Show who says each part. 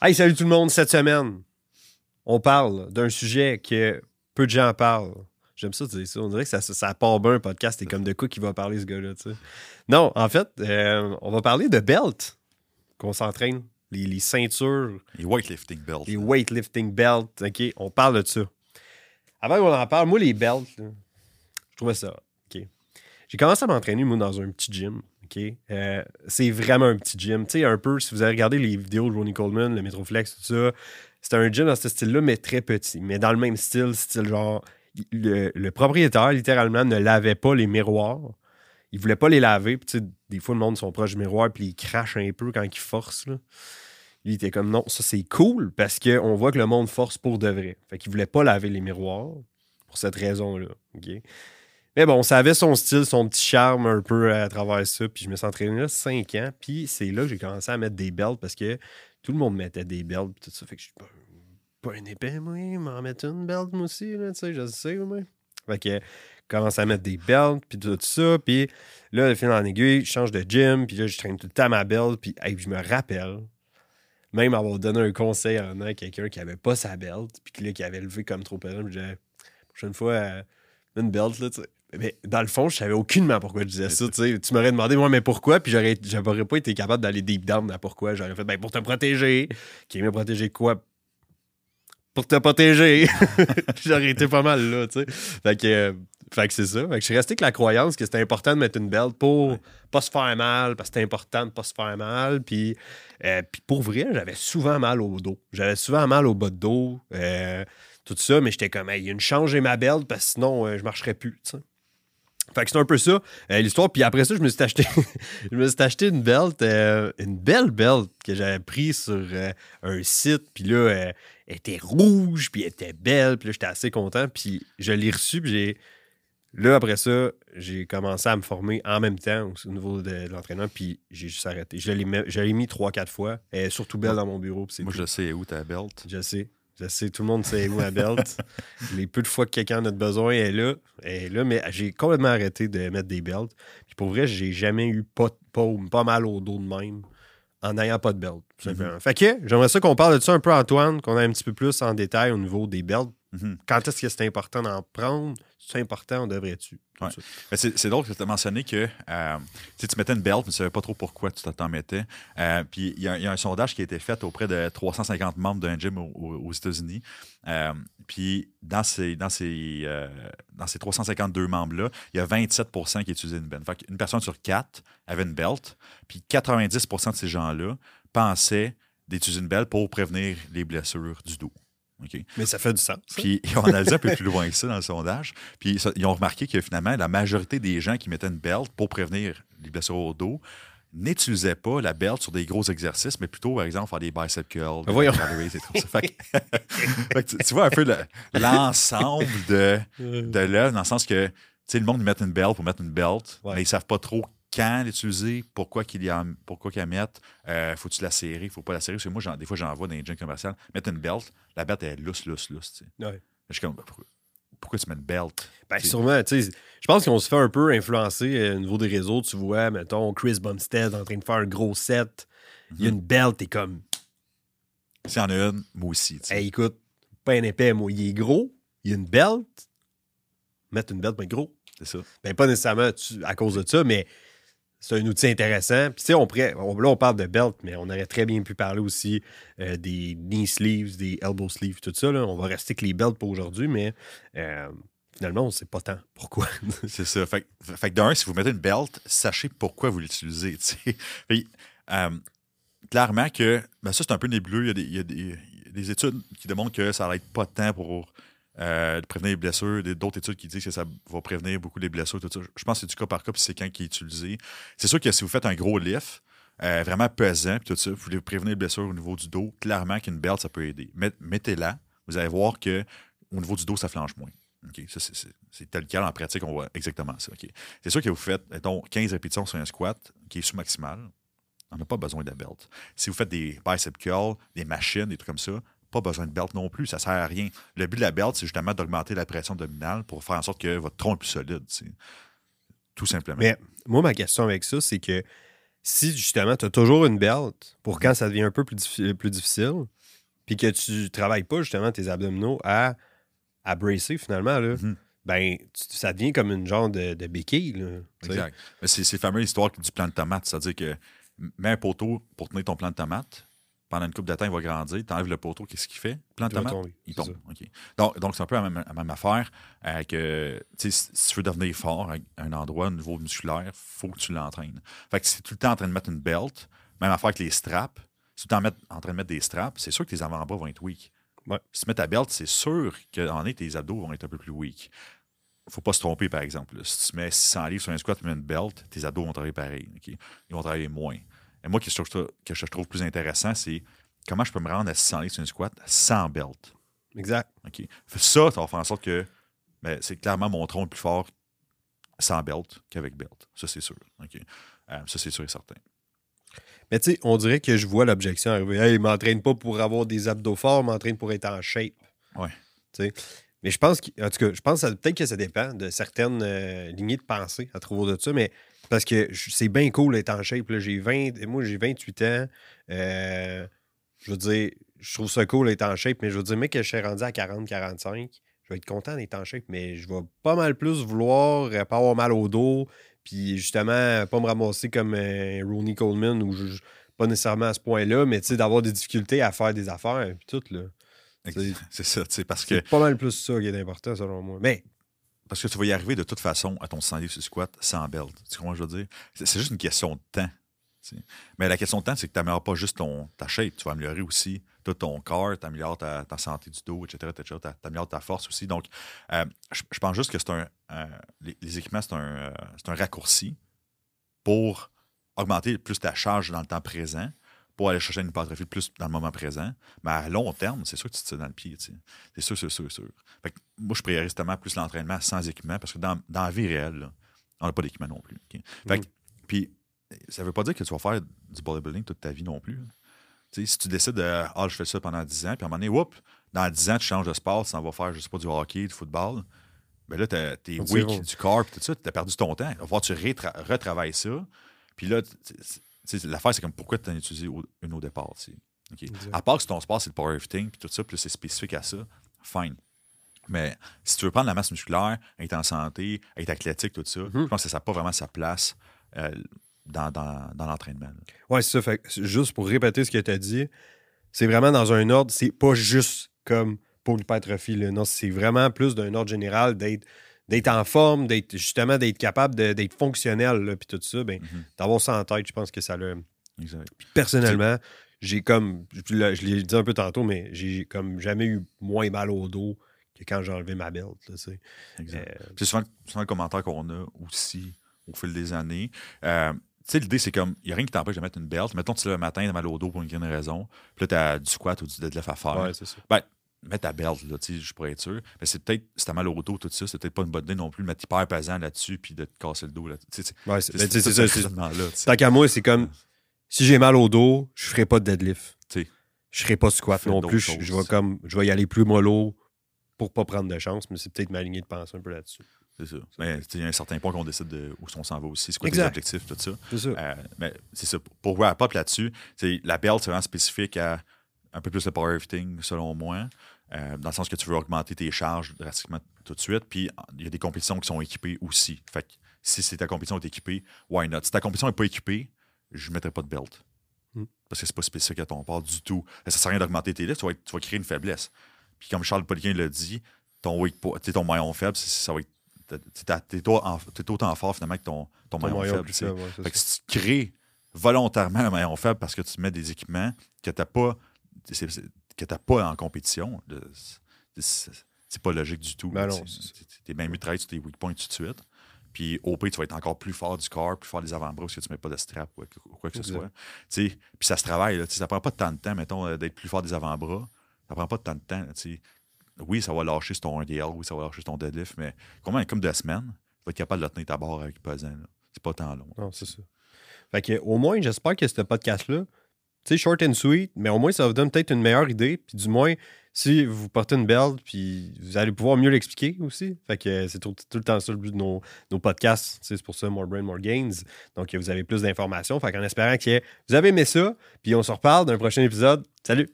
Speaker 1: Hey, salut tout le monde. Cette semaine, on parle d'un sujet que peu de gens parlent. J'aime ça dire ça. On dirait que ça, ça part bien un podcast. C'est comme de quoi qui va parler ce gars-là. tu sais. Non, en fait, euh, on va parler de belt qu'on s'entraîne. Les, les ceintures,
Speaker 2: Les weightlifting belts.
Speaker 1: les weightlifting belts. OK, on parle de ça. Avant qu'on en parle, moi, les belts, là, je trouvais ça. OK. J'ai commencé à m'entraîner, moi, dans un petit gym. Euh, c'est vraiment un petit gym. Tu sais, un peu, si vous avez regardé les vidéos de Ronnie Coleman, le Metroflex, tout ça, c'était un gym dans ce style-là, mais très petit. Mais dans le même style, style genre. Le, propriétaire, littéralement, ne lavait pas les miroirs. Il voulait pas les laver. Puis, tu sais, des fois, le monde sont proches du miroir, puis ils crachent un peu quand ils forcent. Là. Il était comme non, ça c'est cool parce qu'on voit que le monde force pour de vrai. Fait qu'il voulait pas laver les miroirs pour cette raison-là. Mais bon, ça avait son style, son petit charme un peu à travers ça. Puis je me suis entraîné là 5 ans. Puis c'est là que j'ai commencé à mettre des belts parce que tout le monde mettait des belts. Puis tout ça. Fait que je suis pas, pas un épais, moi. M'en mettre une belt, moi aussi. Là, tu sais, je sais, moi. Fait que commence à mettre des belts, puis tout ça. Puis là, le fil en aiguille, je change de gym. Puis là, je traîne tout le temps ma belt. Puis hey, je me rappelle même avoir donné un conseil en à quelqu'un qui avait pas sa belt, puis qui, avait levé comme trop pesant, je disais, prochaine fois, euh, une belt, là, tu sais. Mais dans le fond, je savais aucunement pourquoi je disais ça, tu m'aurais demandé, moi, mais pourquoi, puis j'aurais, j'aurais pas été capable d'aller deep down à pourquoi. J'aurais fait, ben, pour te protéger. Qui me protéger quoi? Pour te protéger. j'aurais été pas mal là, tu sais. Fait que, euh, fait que c'est ça. Fait que je suis resté avec la croyance que c'était important de mettre une belt pour
Speaker 2: Ouais.
Speaker 1: pas se faire mal, parce que c'était important de pas se faire mal. Puis, euh, puis pour vrai, j'avais souvent mal au dos. J'avais souvent mal au bas de dos, euh, tout ça, mais j'étais comme, hey, il y a une chance, j'ai ma belt, parce que sinon, euh, je marcherais plus, tu sais. Fait que c'est un peu ça, euh, l'histoire. Puis après ça, je me suis acheté, je me suis acheté une belt, euh, une belle belt que j'avais prise sur euh, un site. Puis là, elle était rouge, puis elle était belle. Puis là, j'étais assez content. Puis je l'ai reçue, puis j'ai... Là, après ça, j'ai commencé à me former en même temps au, au niveau de, de l'entraînement, puis j'ai juste arrêté. Je l'ai mis, je l'ai mis 3-4 fois. Elle est surtout belle dans mon bureau.
Speaker 2: Moi,
Speaker 1: tout.
Speaker 2: je sais où ta belt.
Speaker 1: Je sais. Je sais, tout le monde sait où ma belt. Les peu de fois que quelqu'un en a besoin, elle est là. Elle est là, mais j'ai complètement arrêté de mettre des belts. Puis pour vrai, j'ai jamais eu pas, pas, pas mal au dos de même en n'ayant pas de belt. tout simplement. Fait que j'aimerais ça qu'on parle de ça un peu, Antoine, qu'on ait un petit peu plus en détail au niveau des belts.
Speaker 2: Mhm.
Speaker 1: Quand est-ce que c'est important d'en prendre? C'est important, on devrait-tu?
Speaker 2: Ouais. C'est drôle que tu as mentionné que euh, tu mettais une belt, mais tu ne savais pas trop pourquoi tu t'en mettais. Euh, puis il y, a il y a un sondage qui a été fait auprès de 350 membres d'un gym au- au- aux, États-Unis. Euh, puis dans ces, dans, ces, dans ces 352 membres-là, il y a 27% qui utilisaient une belt. Fait une personne sur quatre avait une belt, puis 90% de ces gens-là pensaient d'utiliser une belt pour prévenir les blessures du dos.
Speaker 1: Mais ça fait du sens. ça.
Speaker 2: Puis ils ont analysé un peu plus loin que ça dans le sondage. Puis ça- ils ont remarqué que finalement, la majorité des gens qui mettaient une belt pour prévenir les blessures au dos n'utilisaient pas la belt sur des gros exercices, mais plutôt, par exemple, faire des bicep curls, des
Speaker 1: Voyons.
Speaker 2: calories et tout ça. Fait que- fait que tu, tu vois un peu le- l'ensemble de, de l'œuvre, dans le sens que tu sais, le monde, ils mettent une belt pour mettre une belt,
Speaker 1: Ouais.
Speaker 2: mais ils savent pas trop quand l'utiliser, pourquoi qu'ils y en- pourquoi qu'ils la mettent, euh, faut-tu la serrer, faut pas la serrer? Parce que moi, des fois, j'en vois dans les gyms commerciaux, mettre une belt, la belt est lousse, lousse, lousse. tu sais.
Speaker 1: Ouais.
Speaker 2: Je suis comme, pourquoi, pourquoi tu mets une belt?
Speaker 1: Ben, sûrement, tu sais, je pense qu'on se fait un peu influencer euh, au niveau des réseaux. Tu vois, mettons, Chris Bumstead en train de faire un gros set. Il y a une belt, t'es comme,
Speaker 2: S'il y en a une, moi aussi.
Speaker 1: hey, écoute, pas un épais, moi, il est gros, il y a une belt. Mettre une belt, mais gros.
Speaker 2: C'est ça.
Speaker 1: Ben, pas nécessairement tu- à cause de ça, mais c'est un outil intéressant. Puis, tu sais, on là, on parle de belt, mais on aurait très bien pu parler aussi euh, des knee sleeves, des elbow sleeves, tout ça. Là. On va rester avec les belts pour aujourd'hui, mais euh, finalement, on ne sait pas tant pourquoi.
Speaker 2: C'est ça. Fait, que- que d'un, si vous mettez une belt, sachez pourquoi vous l'utilisez. euh, clairement que ben ça, c'est un peu nébuleux. Il y, a des, il y a des- il y a des études qui démontrent que ça n'aide pas tant pour euh, prévenir les blessures. D'autres études qui disent que ça va prévenir beaucoup les blessures. Tout ça. Je pense que c'est du cas par cas, puis c'est quand qui est utilisé. C'est sûr que si vous faites un gros lift, euh, vraiment pesant, puis tout ça, vous voulez prévenir les blessures au niveau du dos, clairement qu'une belt, ça peut aider. Met- Mettez-la, vous allez voir que au niveau du dos, ça flanche moins. C'est- tel quel en pratique, on voit exactement ça. C'est sûr que vous faites, mettons, 15 répétitions sur un squat qui est sous-maximal. On n'a pas besoin de la belt. Si vous faites des bicep curls, des machines, des trucs comme ça, pas besoin de belt non plus, ça sert à rien. Le but de la belt, c'est justement d'augmenter la pression abdominale pour faire en sorte que votre tronc est plus solide. Tout simplement.
Speaker 1: Mais moi, ma question avec ça, c'est que si justement tu as toujours une belt pour quand ça devient un peu plus, diffi- plus difficile, puis que tu travailles pas justement tes abdominaux à, à bracer finalement, là,
Speaker 2: Mhm.
Speaker 1: ben tu- ça devient comme une genre de, de béquille. Là.
Speaker 2: Exact. Mais c'est la fameuse histoire du plant de tomate. C'est-à-dire que mets un poteau pour tenir ton plant de tomate. Pendant une coupe de temps, il va grandir. Tu enlèves le poteau, qu'est-ce qu'il fait? Le plant de
Speaker 1: Il tomber,
Speaker 2: il tombe. Donc, donc c'est un peu la même, la même affaire euh, que si tu veux devenir fort à un endroit au niveau musculaire, il faut que tu l'entraînes. Fait que si tu es tout le temps en train de mettre une belt, même affaire avec les straps, si tu es mettre- en train de mettre des straps, c'est sûr que tes avant-bras vont être weak.
Speaker 1: Ouais.
Speaker 2: Si tu mets ta belt, c'est sûr qu'en est, tes abdos vont être un peu plus weak faut pas se tromper, par exemple. Si tu mets 600 livres sur un squat, tu mets une belt, tes abdos vont travailler pareil. Ils vont travailler moins. Et moi, ce que je trouve, que je trouve plus intéressant, c'est comment je peux me rendre à 600 livres sur un squat sans belt.
Speaker 1: Exact.
Speaker 2: ok? Ça, ça va faire en sorte que ben, c'est clairement mon tronc le plus fort sans belt qu'avec belt. Ça, c'est sûr. ok? Euh, ça, c'est sûr et certain.
Speaker 1: Mais tu sais, on dirait que je vois l'objection arriver. Hey, m'entraîne pas pour avoir des abdos forts, il m'entraîne pour être en shape.
Speaker 2: Ouais.
Speaker 1: Tu sais. Mais je pense que, en tout cas, je pense peut-être que ça dépend de certaines euh, lignées de pensée à trouver de ça, mais parce que c'est bien cool d'être en shape. là. J'ai 20, moi, j'ai 28 ans. Euh, je veux dire, je trouve ça cool d'être en shape, mais je veux dire, mec, que je suis rendu à 40, 45, je vais être content d'être en shape, mais je vais pas mal plus vouloir euh, pas avoir mal au dos, puis justement, pas me ramasser comme euh, Ronnie Coleman, ou je- pas nécessairement à ce point-là, mais tu sais, d'avoir des difficultés à faire des affaires, puis tout, là. C'est-
Speaker 2: C'est ça, tu sais, parce que,
Speaker 1: C'est pas mal plus ça qui est important, selon moi. Mais,
Speaker 2: parce que tu vas y arriver de toute façon à ton 100 livres sur squat sans belt. Tu comprends ce que je veux dire? C'est juste une question de temps. Mais la question de temps, c'est que tu n'améliores pas juste ton, ta shape, tu vas améliorer aussi tout ton corps, tu améliores ta, santé du dos, etc. Tu améliores ta force aussi. Donc, euh, je, pense juste que c'est un. euh, les, équipements, c'est un, euh, c'est un raccourci pour augmenter plus ta charge dans le temps présent, pour aller chercher une hypertrophie plus dans le moment présent. Mais à long terme, c'est sûr que tu te tires dans le pied. tu sais. C'est sûr, c'est sûr, c'est sûr. Fait que moi, je priorise tellement plus l'entraînement sans équipement parce que dans, dans la vie réelle, là, on n'a pas d'équipement non plus. ok? Fait que- Puis, ça veut pas dire que tu vas faire du bodybuilding toute ta vie non plus. là. Tu sais, si tu décides de Ah, je fais ça pendant 10 ans, puis à un moment donné, whoop, dans 10 ans, tu changes de sport, tu s'en vas faire, je sais pas, du hockey, du football. Ben là, t'es weak du corps, puis tout ça, t'as perdu ton temps. Il va falloir que tu retravailles ça. Puis là, l'affaire, c'est comme pourquoi tu en utilisé une au départ. tu sais. OK?
Speaker 1: Exact.
Speaker 2: À part que ton sport, c'est le powerlifting, puis tout ça, puis c'est spécifique à ça, fine. Mais si tu veux prendre la masse musculaire, être en santé, être athlétique, tout ça, je pense que ça n'a pas vraiment sa place euh, dans, dans- dans l'entraînement.
Speaker 1: ouais, c'est ça. Fait juste pour répéter ce que tu as dit, c'est vraiment dans un ordre, c'est pas juste comme pour l'hypertrophie. Non, c'est vraiment plus d'un ordre général d'être d'être en forme, d'être justement d'être capable d'être fonctionnel, là, puis tout ça, ben,
Speaker 2: Mhm.
Speaker 1: d'avoir ça en tête, je pense que ça l'a.
Speaker 2: Exact.
Speaker 1: Personnellement, j'ai comme, je l'ai je l'ai dit un peu tantôt, mais j'ai comme jamais eu moins mal au dos que quand j'ai enlevé ma belt. tu sais.
Speaker 2: exact.
Speaker 1: Euh,
Speaker 2: C'est souvent, souvent le commentaire qu'on a aussi au fil des années. Euh, tu sais, l'idée, c'est comme, il n'y a rien qui t'empêche de mettre une belt. Mettons, tu le matin, t'as mal au dos pour une grande raison. Puis là, tu as du squat ou du deadlift à faire.
Speaker 1: ouais, c'est ça.
Speaker 2: Ben, mets ta belt, là, tu sais, je pourrais être sûr. Mais c'est peut-être, si t'as mal au dos, tout ça, c'est peut-être pas une bonne idée non plus de mettre hyper pesant là-dessus puis de te casser le dos. Là.
Speaker 1: Ouais, c'est ben, ça. Tant qu'à moi, c'est comme si j'ai mal au dos, je ferai pas de deadlift.
Speaker 2: Tu sais.
Speaker 1: Je ferai pas de squat non plus. Je,
Speaker 2: choses.
Speaker 1: je vais comme je vais y aller plus mollo pour pas prendre de chance, mais c'est peut-être ma lignée de pensée un peu là-dessus.
Speaker 2: C'est ça. Mais il y a un certain point qu'on décide de où on s'en va aussi, c'est quoi tes objectifs, tout ça.
Speaker 1: C'est ça.
Speaker 2: Euh, mais c'est ça. Pour wrap up là-dessus, la belt, c'est vraiment spécifique à un peu plus le powerlifting, selon moi. euh, dans le sens que tu veux augmenter tes charges drastiquement tout de suite. Puis il y a des compétitions qui sont équipées aussi. Fait que si c'est ta compétition est équipée, why not? Si ta compétition n'est pas équipée, je ne mettrai pas de belt.
Speaker 1: Hmm.
Speaker 2: Parce que c'est pas spécifique à ton part du tout. Ça ne sert à rien d'augmenter tes lifts, tu vas, être- tu vas créer une faiblesse. Puis comme Charles Poliquin l'a dit, ton, weak ton maillon faible, ça va être. t'es- autant fort finalement que ton, ton,
Speaker 1: Ton
Speaker 2: maillon,
Speaker 1: maillon
Speaker 2: faible.
Speaker 1: ouais,
Speaker 2: Fait que si tu crées volontairement un maillon faible parce que tu mets des équipements que tu n'as que t'as pas en compétition, le- c'est pas logique du tout.
Speaker 1: Ben
Speaker 2: tu mieux de travailler sur tes weak points tout de suite. Puis au pire, tu vas être encore plus fort du corps, plus fort des avant-bras parce que tu mets pas de strap ou quoi- que ce soit. Tu Puis ça se travaille. Là, tu ça prend pas tant de temps, mettons, euh, d'être plus fort des avant-bras. Ça prend pas tant de temps. tu. Oui, ça va lâcher sur ton RDL, oui, ça va lâcher sur ton deadlift, mais combien comme deux semaines, tu vas être capable de tenir ta barre avec pesant. C'est pas tant long.
Speaker 1: Non, c'est ça. Fait que, au moins, j'espère que ce podcast-là, tu tu sais, short and sweet, mais au moins, ça vous donne peut-être une meilleure idée. Puis du moins, si vous portez une belt, puis vous allez pouvoir mieux l'expliquer aussi. Fait que c'est tout, le temps ça le but de nos, nos podcasts. C'est pour ça, More Brain, More Gains. Donc, vous avez plus d'informations. Fait qu'en espérant que vous avez aimé ça, puis on se reparle dans un prochain épisode. Salut!